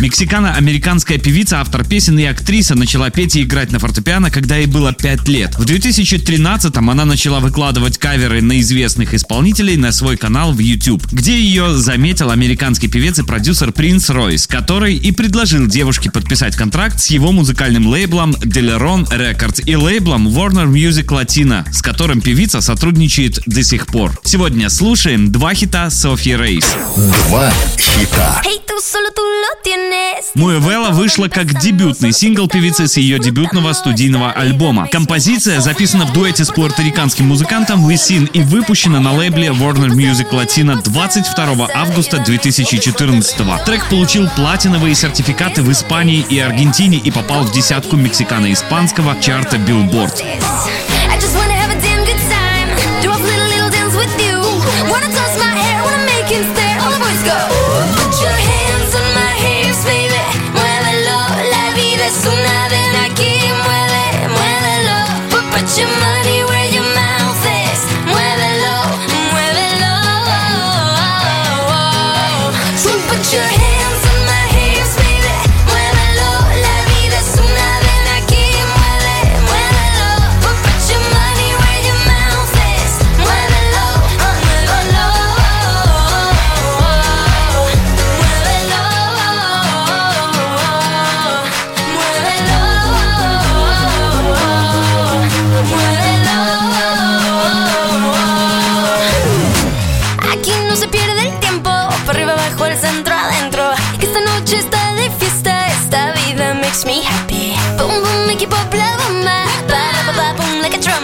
Мексикано-американская певица, автор песен и актриса начала петь и играть на фортепиано, когда ей было 5 лет. В 2013-м она начала выкладывать каверы на известных исполнителей на свой канал в YouTube, где ее заметил американский певец и продюсер Принц Ройс, который и предложил девушке подписать контракт с его музыкальным лейблом Deleron Records и лейблом Warner Music Latino, с которым певица сотрудничает до сих пор. Сегодня слушаем два хита Софьи Рейс. Два хита. Hey, tú solo tú lo tienes. Муэвелла вышла как дебютный сингл певицы с ее дебютного студийного альбома. Композиция записана в дуэте с пуэрториканским музыкантом Висин и выпущена на лейбле Warner Music Latino 22 августа 2014 Трек получил платиновые сертификаты в Испании и Аргентине и попал в десятку мексикано-испанского чарта Billboard.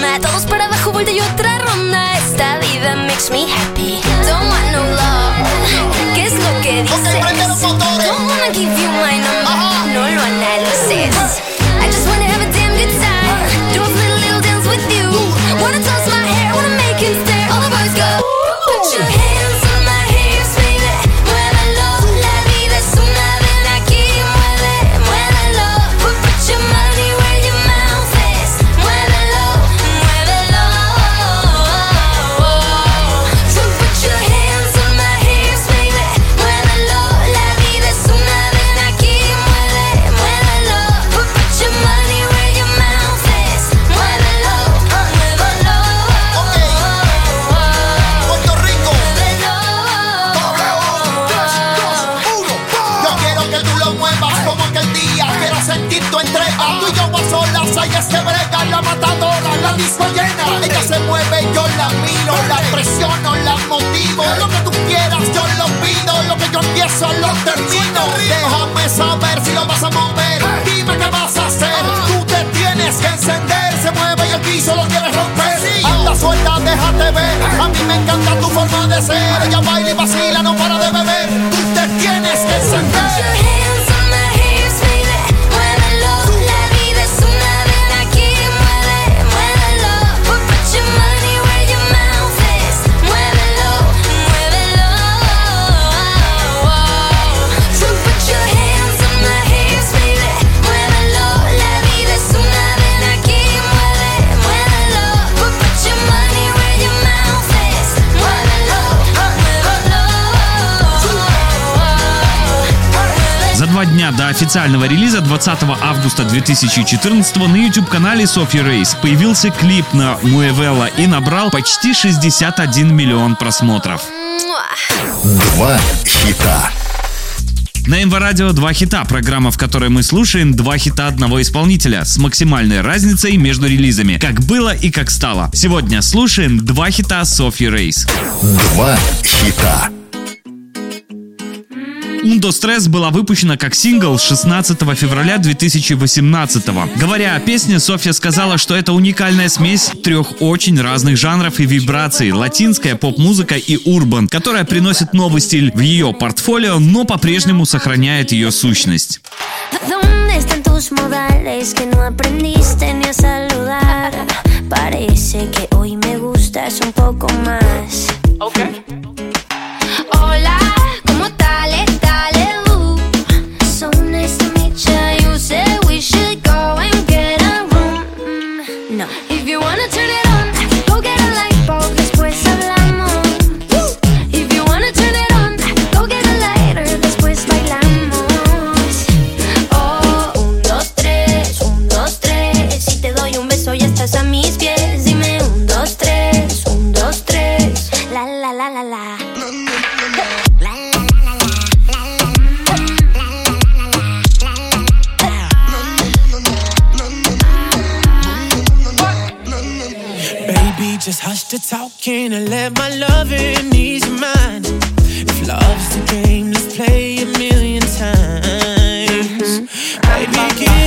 Boom, like a drama. Todos para abajo, vuelta y otra ronda. Esta vida makes me happy. Déjame saber si lo vas a mover. Dime qué vas a hacer. Tú te tienes que encender. Se mueve y el piso lo quieres romper. Anda suelta, déjate ver. A mí me encanta tu forma de ser. Ella baila y дня до официального релиза 20 августа 2014 на YouTube-канале Софьи Рейс появился клип на Муэвелла и набрал почти 61 миллион просмотров. Два хита. На МВ Радио два хита, программа, в которой мы слушаем два хита одного исполнителя с максимальной разницей между релизами, как было и как стало. Сегодня слушаем два хита Софьи Рейс. Два хита. «Undo Stress» была выпущена как сингл 16 февраля 2018 -го. Говоря о песне, Софья сказала, что это уникальная смесь трех очень разных жанров и вибраций – латинская, поп-музыка и урбан, которая приносит новый стиль в ее портфолио, но по-прежнему сохраняет ее сущность. ¿Dónde están tus modales que no aprendiste ni a saludar? Parece que hoy me gustas un poco más. Okay. just hush the talking and let my loving ease your mind. If love's the game, let's play a million times. Mm-hmm. Baby,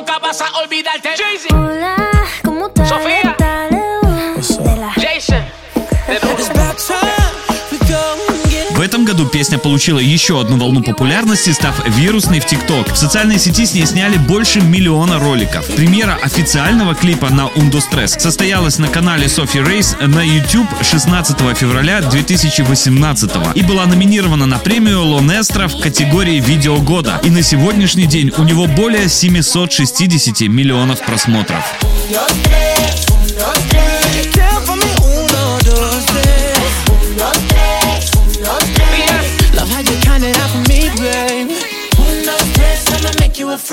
nunca vas a olvidarte. Jay-Z. году песня получила еще одну волну популярности, став вирусной в ТикТок. В социальной сети с ней сняли больше миллиона роликов. Премьера официального клипа на Undo Stress состоялась на канале Софи Рейс на YouTube 16 февраля 2018 и была номинирована на премию Лонестра в категории «Видео года». И на сегодняшний день у него более 760 миллионов просмотров. Undo stress, undo stress.